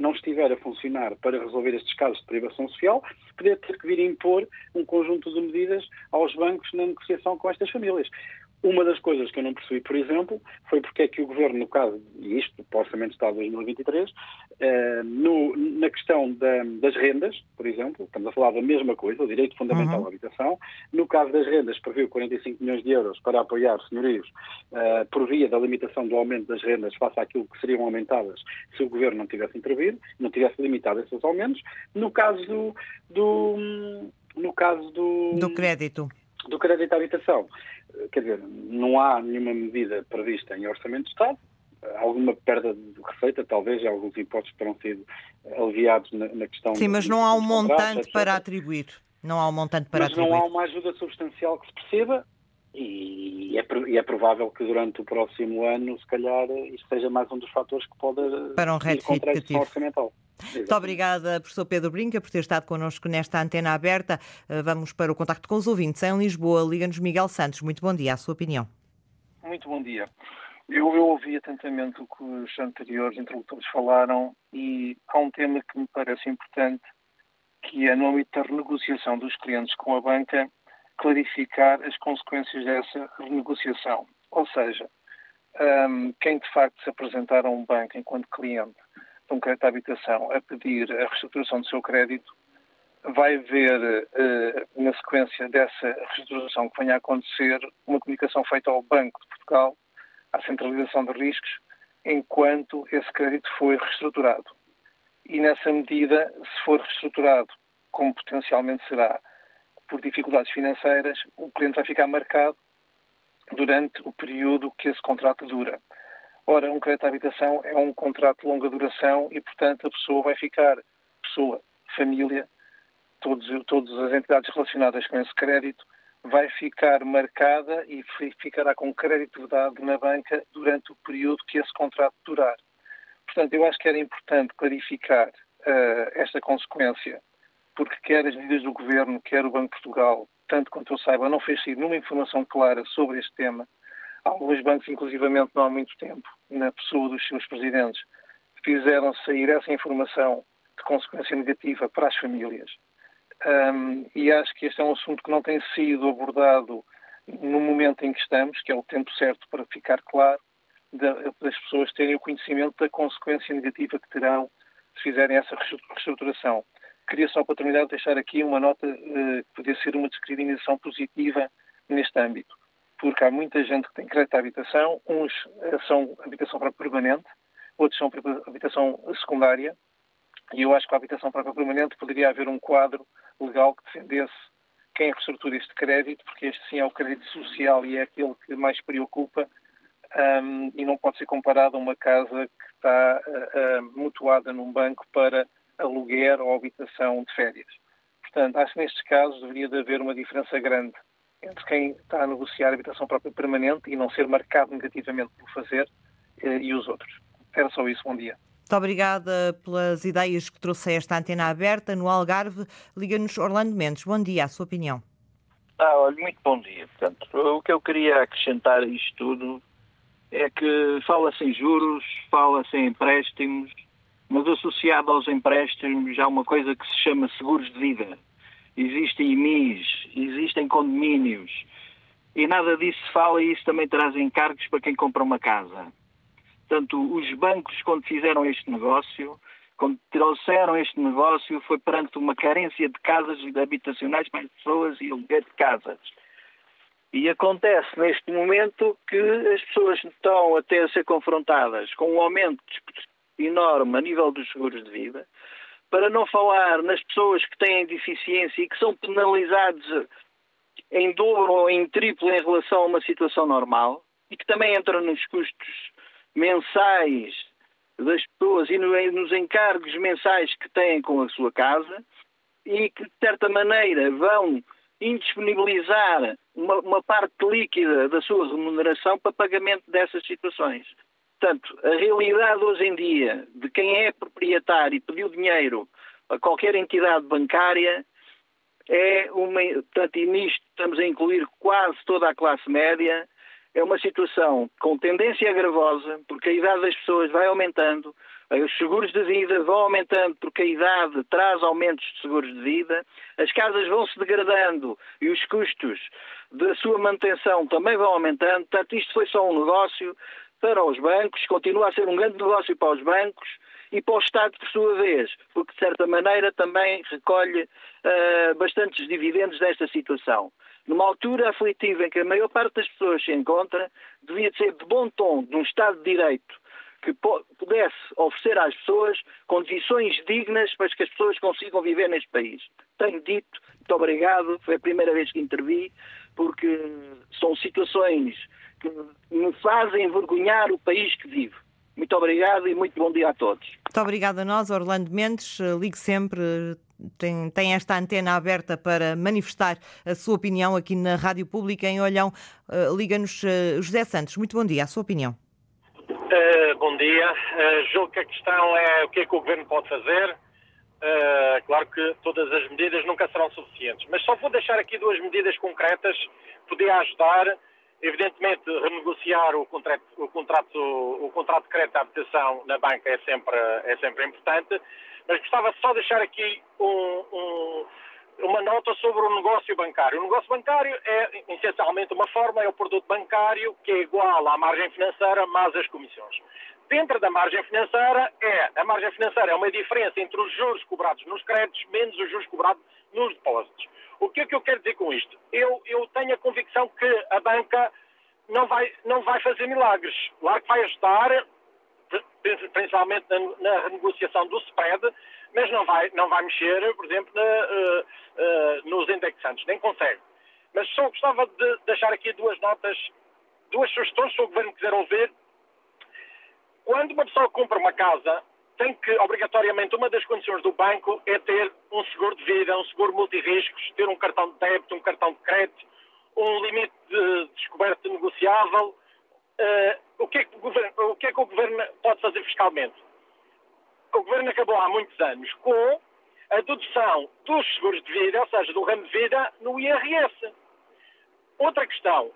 Speaker 4: não estiver a funcionar para resolver estes casos de privação social, poder ter que vir impor um conjunto de medidas aos bancos na negociação com estas famílias. Uma das coisas que eu não percebi, por exemplo, foi porque é que o Governo, no caso, e isto para o Orçamento de Estado de 2023, eh, no, na questão da, das rendas, por exemplo, estamos a falar da mesma coisa, o direito fundamental uhum. à habitação, no caso das rendas previu 45 milhões de euros para apoiar senhorios eh, por via da limitação do aumento das rendas face àquilo que seriam aumentadas se o Governo não tivesse intervido, não tivesse limitado esses aumentos. No caso do, do no caso do...
Speaker 1: Do crédito
Speaker 4: do crédito à habitação. Quer dizer, não há nenhuma medida prevista em orçamento de Estado, alguma perda de receita, talvez, alguns impostos terão sido aliviados na, na questão...
Speaker 1: Sim, mas não há um montante para atribuir. Não há um montante para
Speaker 4: mas
Speaker 1: atribuir.
Speaker 4: Mas não há uma ajuda substancial que se perceba e é, e é, provável que durante o próximo ano, se calhar, isto seja mais um dos fatores que pode
Speaker 1: para um
Speaker 4: a orçamental.
Speaker 1: Muito obrigada, professor Pedro Brinca, por ter estado connosco nesta antena aberta. Eh, vamos para o contacto com os ouvintes em Lisboa. Liga-nos Miguel Santos. Muito bom dia, a sua opinião.
Speaker 5: Muito bom dia. Eu, eu ouvi atentamente o que os anteriores interlocutores falaram e há um tema que me parece importante, que é no âmbito da renegociação dos clientes com a banca, clarificar as consequências dessa renegociação. Ou seja, um, quem de facto se apresentar a um banco enquanto cliente um crédito de habitação a pedir a reestruturação do seu crédito, vai ver, uh, na sequência dessa reestruturação que venha a acontecer, uma comunicação feita ao Banco de Portugal, à centralização de riscos, enquanto esse crédito foi reestruturado. E nessa medida, se for reestruturado, como potencialmente será, por dificuldades financeiras, o cliente vai ficar marcado durante o período que esse contrato dura. Ora, um crédito à habitação é um contrato de longa duração e, portanto, a pessoa vai ficar, pessoa, família, todos, todas as entidades relacionadas com esse crédito, vai ficar marcada e ficará com crédito dado na banca durante o período que esse contrato durar. Portanto, eu acho que era importante clarificar uh, esta consequência, porque quer as medidas do Governo, quer o Banco de Portugal, tanto quanto eu saiba, não fez sair nenhuma informação clara sobre este tema. Alguns bancos, inclusivamente, não há muito tempo, na pessoa dos seus presidentes, fizeram sair essa informação de consequência negativa para as famílias. Um, e acho que este é um assunto que não tem sido abordado no momento em que estamos, que é o tempo certo para ficar claro, das pessoas terem o conhecimento da consequência negativa que terão se fizerem essa reestruturação. Queria só, para terminar, deixar aqui uma nota uh, que podia ser uma discriminação positiva neste âmbito, porque há muita gente que tem crédito à habitação, uns uh, são habitação para permanente, outros são habitação secundária, e eu acho que a habitação própria permanente poderia haver um quadro legal que defendesse quem reestrutura este crédito, porque este sim é o crédito social e é aquele que mais preocupa um, e não pode ser comparado a uma casa que está uh, uh, mutuada num banco para aluguer ou habitação de férias. Portanto, acho que nestes casos deveria de haver uma diferença grande entre quem está a negociar habitação própria permanente e não ser marcado negativamente por fazer uh, e os outros. Era só isso. Bom dia.
Speaker 1: Muito obrigada pelas ideias que trouxe esta antena aberta no Algarve. Liga-nos Orlando Mendes. Bom dia, a sua opinião.
Speaker 6: Ah, olha, muito bom dia. Portanto, o que eu queria acrescentar a isto tudo é que fala-se em juros, fala-se em empréstimos, mas associado aos empréstimos há uma coisa que se chama seguros de vida. Existem IMIs, existem condomínios, e nada disso se fala e isso também traz encargos para quem compra uma casa. Portanto, os bancos, quando fizeram este negócio, quando trouxeram este negócio, foi perante uma carência de casas habitacionais para as pessoas e aluguer de casas. E acontece neste momento que as pessoas estão até a ser confrontadas com um aumento enorme a nível dos seguros de vida, para não falar nas pessoas que têm deficiência e que são penalizadas em dobro ou em triplo em relação a uma situação normal e que também entram nos custos mensais das pessoas e nos encargos mensais que têm com a sua casa e que, de certa maneira, vão indisponibilizar uma, uma, parte líquida da sua remuneração para pagamento dessas situações. Portanto, a realidade hoje em dia de quem é proprietário e pediu dinheiro a qualquer entidade bancária é uma. Portanto, e nisto estamos a incluir quase toda a classe média, é uma situação com tendência gravosa, porque a idade das pessoas vai aumentando, os seguros de vida vão aumentando porque a idade traz aumentos de seguros de vida, as casas vão se degradando e os custos da sua manutenção também vão aumentando. Portanto, isto foi só um negócio para os bancos, continua a ser um grande negócio para os bancos e para o Estado, por sua vez, porque de certa maneira também recolhe uh, bastantes dividendos desta situação. Numa altura aflitiva em que a maior parte das pessoas se encontra, devia ser de bom tom, de um Estado de Direito, que pudesse oferecer às pessoas condições dignas para que as pessoas consigam viver neste país. Tenho dito, muito obrigado, foi a primeira vez que intervi, porque são situações que me fazem envergonhar o país que vivo. Muito obrigado e muito bom dia a todos.
Speaker 1: Muito obrigada a nós, Orlando Mendes. Ligue sempre, tem, tem, esta antena aberta para manifestar a sua opinião aqui na Rádio Pública em Olhão. Uh, Liga-nos uh, José Santos. Muito bom dia, a sua opinião.
Speaker 7: Uh, bom dia. Uh, julgo que a questão é o que é que o Governo pode fazer. Claro que todas as medidas nunca serão suficientes, mas só vou deixar aqui duas medidas concretas podia ajudar Evidentemente, renegociar o contrato, o contrato, o contrato de crédito de habitação na banca é sempre, é sempre importante, mas gostava só de deixar aqui um, um, uma nota sobre o negócio bancário. O negócio bancário é essencialmente uma forma, é o produto bancário que é igual à margem financeira mais as comissões. Dentro da margem financeira, é, a margem financeira é uma diferença entre os juros cobrados nos créditos menos os juros cobrados nos depósitos. O que é que eu quero dizer com isto? Eu, eu tenho a convicção que a banca não vai, não vai fazer milagres. Claro que vai ajudar principalmente na, na renegociação do spread, mas não vai, não vai mexer, por exemplo, na, uh, uh, nos indexantes, nem consegue. Mas só gostava de deixar aqui duas notas, duas sugestões se o Governo quiser ouvir. Quando uma pessoa compra uma casa, tem que, obrigatoriamente, uma das condições do banco é ter um seguro de vida, um seguro multirriscos, ter um cartão de débito, um cartão de crédito, um limite de descoberta negociável. Uh, o, que é que o, governo, o que é que o Governo pode fazer fiscalmente? O Governo acabou há muitos anos com a dedução dos seguros de vida, ou seja, do ramo de vida, no IRS. Outra questão,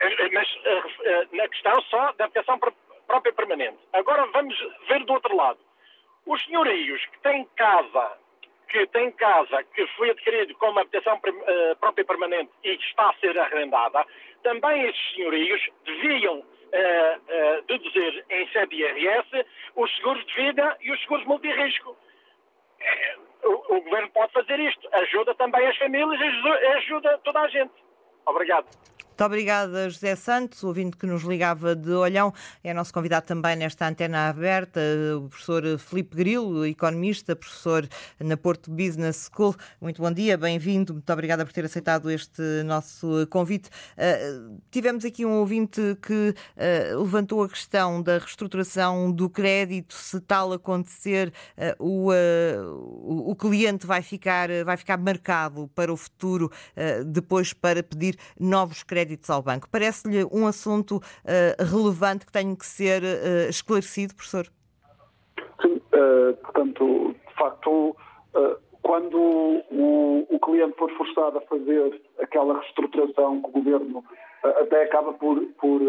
Speaker 7: eh, eh, mas na questão só da aplicação própria permanente. Agora vamos ver do outro lado. Os senhorios que têm casa, que têm casa que foi adquirido com uma habitação uh, própria permanente e que está a ser arrendada, também esses senhorios deviam uh, uh, deduzir em sede IRS os seguros de vida e os seguros multirrisco. O, o governo pode fazer isto. Ajuda também as famílias ajuda toda a gente. Obrigado.
Speaker 1: Muito obrigada, José Santos, ouvinte que nos ligava de Olhão. É nosso convidado também nesta antena aberta, o professor Filipe Grilo, economista, professor na Porto Business School. Muito bom dia, bem-vindo. Muito obrigada por ter aceitado este nosso convite. Uh, tivemos aqui um ouvinte que uh, levantou a questão da reestruturação do crédito. Se tal acontecer, uh, o, o, cliente vai ficar, vai ficar marcado para o futuro, depois para pedir novos créditos créditos ao banco. Parece-lhe um assunto uh, relevante que tem que ser uh, esclarecido, professor?
Speaker 8: Sim, uh, portanto, de facto, quando o, o, cliente for forçado a fazer aquela reestruturação que o governo até acaba por, por,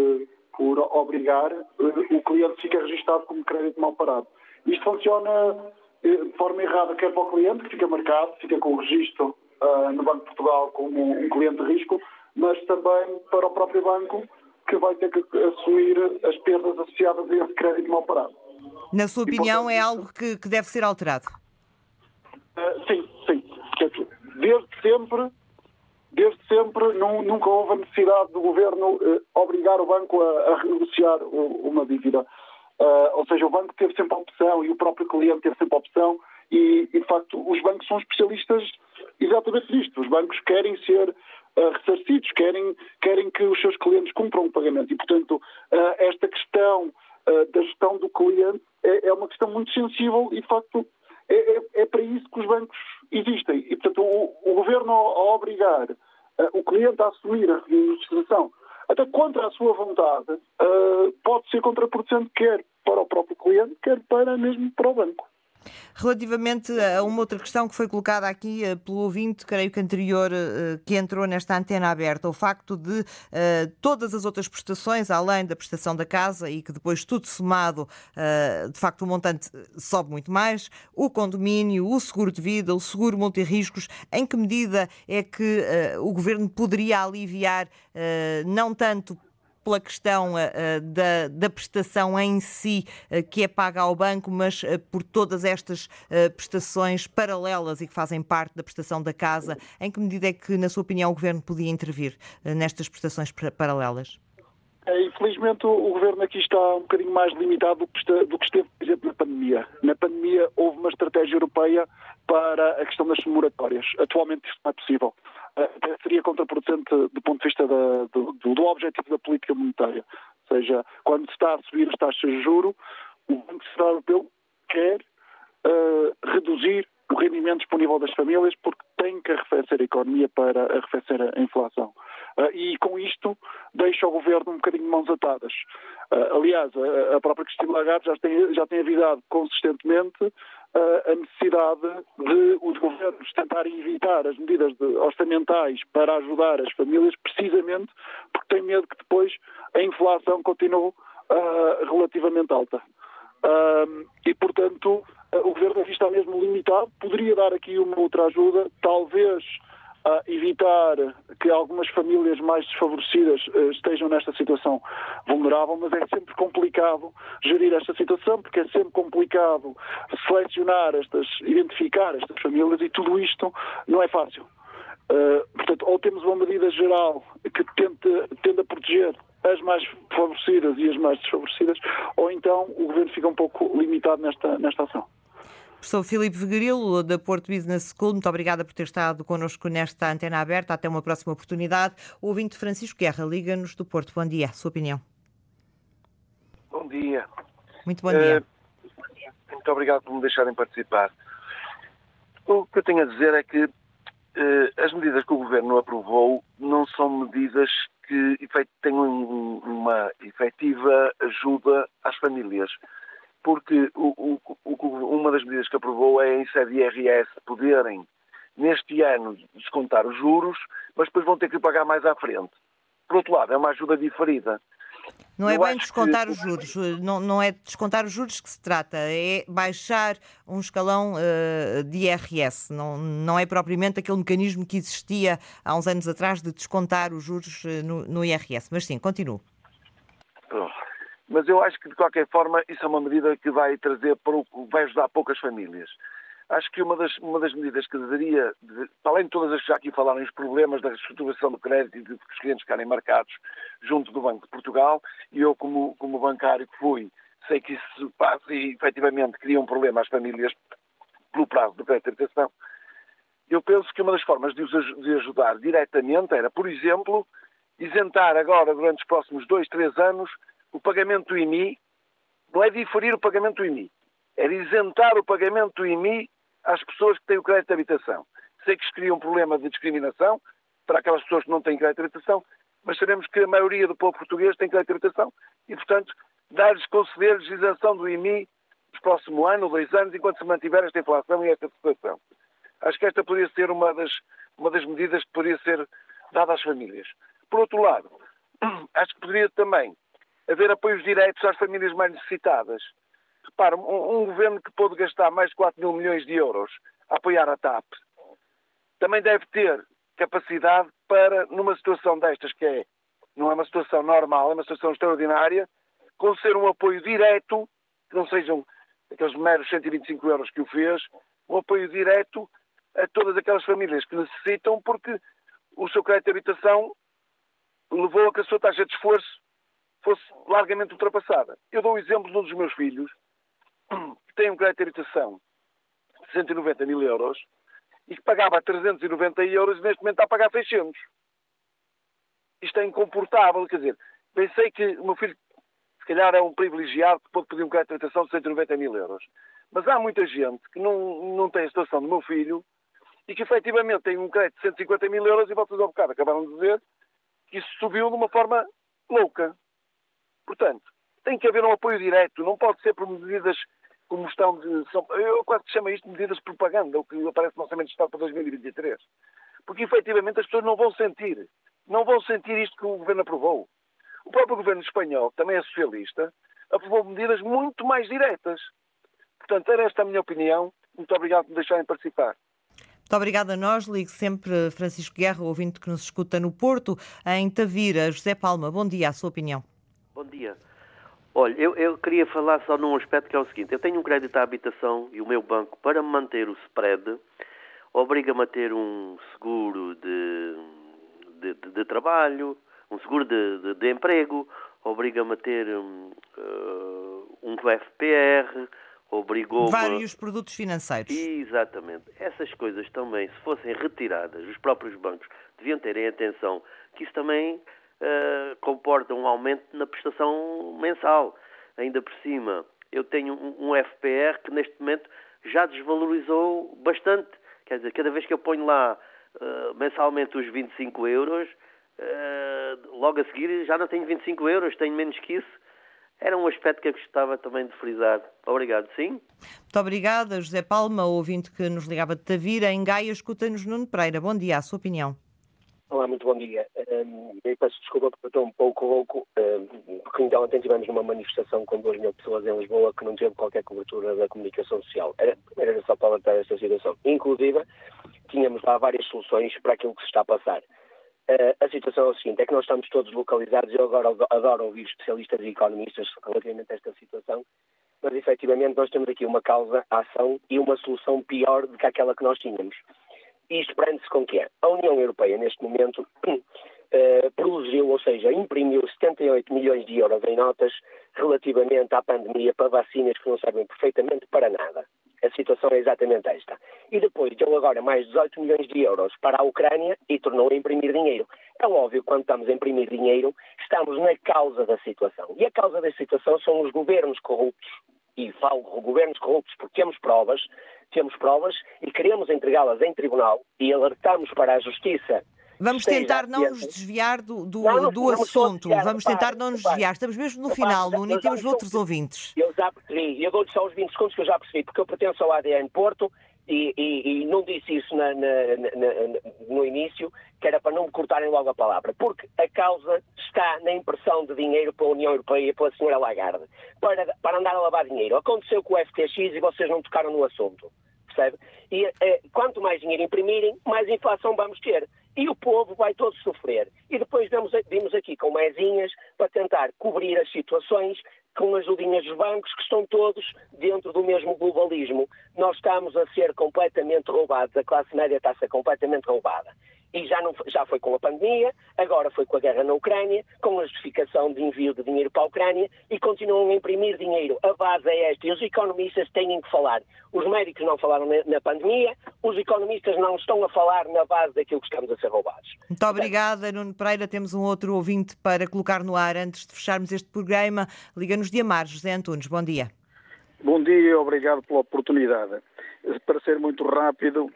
Speaker 8: por obrigar, o cliente fica registado como crédito mal parado. Isto funciona de forma errada, quer para o cliente, que fica marcado, fica com o registro uh, no Banco de Portugal como um cliente de risco, mas também para o próprio banco, que vai ter que assumir as perdas associadas a esse crédito mal parado.
Speaker 1: Na sua opinião, é algo que, que, deve ser alterado?
Speaker 8: Uh, sim, sim. Desde sempre, desde sempre não, nunca houve a necessidade do governo uh, obrigar o banco a, a renegociar uma dívida. Uh, ou seja, o banco teve sempre a opção e o próprio cliente teve sempre a opção e, e de facto, os bancos são especialistas exatamente nisto. Os bancos querem ser ressarcidos, querem, querem que os seus clientes cumpram o pagamento. E, portanto, uh, esta questão uh, da gestão do cliente é, é, uma questão muito sensível e, de facto, é, é, é, para isso que os bancos existem. E, portanto, o, o governo, a obrigar o cliente a assumir a registração até contra a sua vontade, pode ser contraproducente quer para o próprio cliente, quer para mesmo para o banco.
Speaker 1: Relativamente a uma outra questão que foi colocada aqui uh, pelo ouvinte, creio que anterior, uh, que entrou nesta antena aberta, o facto de uh, todas as outras prestações, além da prestação da casa, e que depois tudo somado, de facto o montante sobe muito mais, o condomínio, o seguro de vida, o seguro multirriscos, em que medida é que o Governo poderia aliviar não tanto pela questão uh, da, da, prestação em si uh, que é paga ao banco, mas por todas estas prestações paralelas e que fazem parte da prestação da casa. Em que medida é que, na sua opinião, o Governo podia intervir nestas prestações paralelas?
Speaker 8: É, infelizmente, o governo aqui está um bocadinho mais limitado do que esteve, por exemplo, na pandemia. Na pandemia, houve uma estratégia europeia para a questão das moratórias. Atualmente, isso não é possível. Até seria contraproducente do ponto de vista da, do, do, objetivo da política monetária. Ou seja, quando se está a subir as taxas de juro, o Banco Central Europeu quer uh, reduzir o rendimento disponível das famílias porque tem que arrefecer a economia para arrefecer a inflação. Uh, e com isto deixa o governo um bocadinho de mãos atadas. Uh, aliás, a, a, própria Cristina Lagarde já tem, já tem avisado consistentemente a necessidade de os tentarem evitar as medidas orçamentais para ajudar as famílias, precisamente porque têm medo que depois a inflação continue relativamente alta. e, portanto, o governo aqui está mesmo limitado. Poderia dar aqui uma outra ajuda, talvez uh, evitar que algumas famílias mais desfavorecidas uh, estejam nesta situação vulnerável, mas é sempre complicado gerir esta situação, porque é sempre complicado selecionar estas, identificar estas famílias e tudo isto não é fácil. Uh, portanto, ou temos uma medida geral que tente, tende a proteger as mais favorecidas e as mais desfavorecidas, ou então o governo fica um pouco limitado nesta, nesta ação.
Speaker 1: Professor Filipe Vegarilo, da Porto Business School, muito obrigada por ter estado connosco nesta antena aberta. Até uma próxima oportunidade. O ouvinte Francisco Guerra, liga-nos do Porto. Bom dia, sua opinião.
Speaker 2: Bom dia.
Speaker 1: Muito bom dia.
Speaker 2: Uh, muito obrigado por me deixarem participar. O que eu tenho a dizer é que uh, as medidas que o Governo aprovou não são medidas que tenham uma efetiva ajuda às famílias porque o, o, uma das medidas que aprovou é em sede IRS poderem, neste ano, descontar os juros, mas depois vão ter que pagar mais à frente. Por outro lado, é uma ajuda diferida.
Speaker 1: Não é Eu bem descontar que... os juros, não, não é descontar os juros que se trata, é baixar um escalão uh, de IRS. Não, não é propriamente aquele mecanismo que existia há uns anos atrás de descontar os juros uh, no, no IRS. Mas sim, continuo.
Speaker 2: Mas eu acho que, de qualquer forma, isso é uma medida que vai trazer, vai ajudar poucas famílias. Acho que uma das, uma das medidas que deveria, de, além de todas as que já aqui falaram, os problemas da reestruturação do crédito e de que os clientes ficarem marcados junto do Banco de Portugal, e eu, como, como bancário que fui, sei que isso passa e, efetivamente, cria um problema às famílias pelo prazo do crédito de. Eu penso que uma das formas de os de ajudar diretamente era, por exemplo, isentar agora, durante os próximos dois, três anos, o pagamento do IMI, não é diferir o pagamento do IMI, é isentar o pagamento do IMI às pessoas que têm o crédito de habitação. Sei que isto cria um problema de discriminação para aquelas pessoas que não têm crédito de habitação, mas sabemos que a maioria do povo português tem crédito de habitação e, portanto, dar-lhes, conceder-lhes isenção do IMI nos próximo ano dois anos, enquanto se mantiver esta inflação e esta situação. Acho que esta poderia ser uma das, uma das medidas que poderia ser dada às famílias. Por outro lado, acho que poderia também haver apoios diretos às famílias mais necessitadas. Repara, um, um, governo que pôde gastar mais de 4 mil milhões de euros a apoiar a TAP também deve ter capacidade para, numa situação destas que é, não é uma situação normal, é uma situação extraordinária, conceder um apoio direto, que não sejam aqueles meros 125 euros que o fez, um apoio direto a todas aquelas famílias que necessitam, porque o seu crédito de habitação levou a que a sua taxa de esforço fosse largamente ultrapassada. Eu dou o exemplo de um dos meus filhos, que tem um crédito de habitação de 190 mil euros e que pagava 390 euros e neste momento está a pagar 600. Isto é incomportável, quer dizer, pensei que o meu filho se calhar é um privilegiado que pode pedir um crédito de habitação de 190 mil euros. Mas há muita gente que não, não tem a situação do meu filho e que efetivamente tem um crédito de 150 mil euros e vocês ao bocado acabaram de dizer que isso subiu de uma forma louca. Portanto, tem que haver um apoio direto, não pode ser por medidas como estão de. São, eu quase que chamo isto de medidas de propaganda, o que aparece no Orçamento de Estado para 2023. Porque efetivamente as pessoas não vão sentir. Não vão sentir isto que o governo aprovou. O próprio governo espanhol, que também é socialista, aprovou medidas muito mais diretas. Portanto, era esta a minha opinião. Muito obrigado por me deixarem participar.
Speaker 1: Muito obrigada a nós. Ligo sempre Francisco Guerra, ouvinte que nos escuta no Porto, em Tavira. José Palma, bom dia, a sua opinião.
Speaker 9: Bom dia. Olha, eu, eu, queria falar só num aspecto que é o seguinte: eu tenho um crédito à habitação e o meu banco, para manter o spread, obriga-me a ter um seguro de, de, de, de trabalho, um seguro de, de emprego, obriga-me a ter um, uh, um FPR, obrigou
Speaker 1: Vários produtos financeiros.
Speaker 9: Exatamente. Essas coisas também, se fossem retiradas, os próprios bancos deviam terem atenção que isso também uh, comporta um aumento na prestação mensal. Ainda por cima, eu tenho um, um FPR que neste momento já desvalorizou bastante. Quer dizer, cada vez que eu ponho lá uh, mensalmente os 25 euros, uh, logo a seguir já não tenho 25 euros, tenho menos que isso. Era um aspecto que eu gostava também de frisar. Obrigado, sim.
Speaker 1: Muito obrigada, José Palma, ouvinte que nos ligava de Tavira. Em Gaia, escuta-nos Nuno Pereira. Bom dia, a sua opinião.
Speaker 10: Olá, muito bom dia. Um, eu peço desculpa porque estou um pouco louco, um, porque então ontem tivemos numa manifestação com 2 mil pessoas em Lisboa que não teve qualquer cobertura da comunicação social. Era, era só para alertar esta situação. Inclusive, tínhamos lá várias soluções para aquilo que se está a passar. Uh, a situação é o seguinte, é que nós estamos todos localizados, eu agora adoro ouvir especialistas e economistas relativamente a esta situação, mas efetivamente nós temos aqui uma causa, ação e uma solução pior do que aquela que nós tínhamos. Isto prende-se com que? A União Europeia, neste momento, uh, produziu, ou seja, imprimiu 78 milhões de euros em notas relativamente à pandemia para vacinas que não servem perfeitamente para nada. A situação é exatamente esta. E depois deu agora mais 18 milhões de euros para a Ucrânia e tornou a imprimir dinheiro. É óbvio que quando estamos a imprimir dinheiro, estamos na causa da situação. E a causa da situação são os governos corruptos. E falo governos corruptos porque temos provas, temos provas e queremos entregá-las em tribunal e alertamos para a justiça
Speaker 1: Vamos tentar não nos desviar do, do, não, não, do assunto. Desviar, Vamos tentar não nos desviar. Estamos mesmo no final, Nuno, e temos outros ouvintes.
Speaker 10: Eu já percebi. Eu dou-lhe só os 20 segundos que eu já percebi, porque eu pertenço ao ADN Porto e, e, e não disse isso na, na, na, no início, que era para não me cortarem logo a palavra. Porque a causa está na impressão de dinheiro para a União Europeia pela senhora Lagarde, para, para andar a lavar dinheiro. Aconteceu com o FTX e vocês não tocaram no assunto. Percebe? E eh, quanto mais dinheiro imprimirem, mais inflação vamos ter e o povo vai todo sofrer. E depois vimos, vimos aqui com mesinhas para tentar cobrir as situações com as ajudinhas dos bancos que estão todos dentro do mesmo globalismo. Nós estamos a ser completamente roubados, a classe média está a ser completamente roubada e já, não, já foi com a pandemia, agora foi com a guerra na Ucrânia, com a justificação de envio de dinheiro para a Ucrânia e continuam a imprimir dinheiro. A base é esta e os economistas têm que falar. Os médicos não falaram na, na pandemia, os economistas não estão a falar na base daquilo que estamos a ser roubados.
Speaker 1: Muito obrigada, Nuno Pereira. Temos um outro ouvinte para colocar no ar antes de fecharmos este programa. Liga-nos de Amar, José Antunes. Bom dia.
Speaker 11: Bom dia e obrigado pela oportunidade. Para ser muito rápido,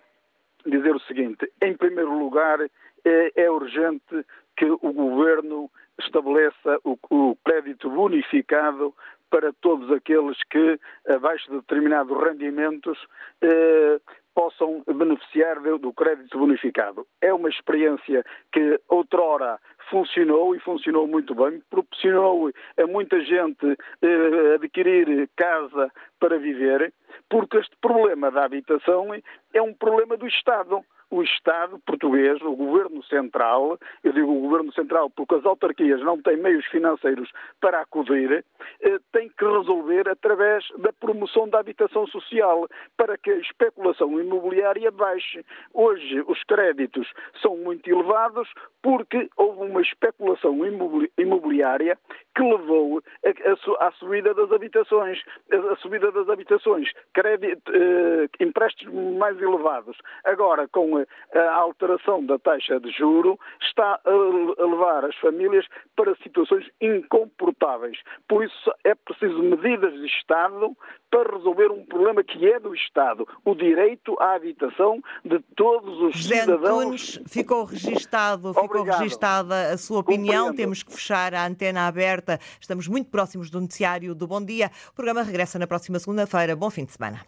Speaker 11: dizer o seguinte: em primeiro lugar, é, é urgente que o governo estabeleça o, o, crédito bonificado para todos aqueles que, abaixo de determinados rendimentos, eh, possam beneficiar do crédito bonificado. É uma experiência que outrora funcionou e funcionou muito bem, proporcionou a muita gente eh, adquirir casa para viver, porque este problema da habitação é um problema do Estado o Estado português, o Governo Central, eu digo o Governo Central porque as autarquias não têm meios financeiros para acudir, eh, tem que resolver através da promoção da habitação social para que a especulação imobiliária baixe. Hoje os créditos são muito elevados porque houve uma especulação imobiliária que levou à subida das habitações, a subida das habitações, crédito, eh, empréstimos mais elevados. Agora, com a alteração da taxa de juro está a levar as famílias para situações incomportáveis. Por isso é preciso medidas de Estado para resolver um problema que é do Estado, o direito à habitação de todos os
Speaker 1: José
Speaker 11: cidadãos.
Speaker 1: Antunes, ficou registado, ficou registada a sua opinião. Compreendo. Temos que fechar a antena aberta. Estamos muito próximos do noticiário do Bom Dia. O programa regressa na próxima segunda-feira. Bom fim de semana.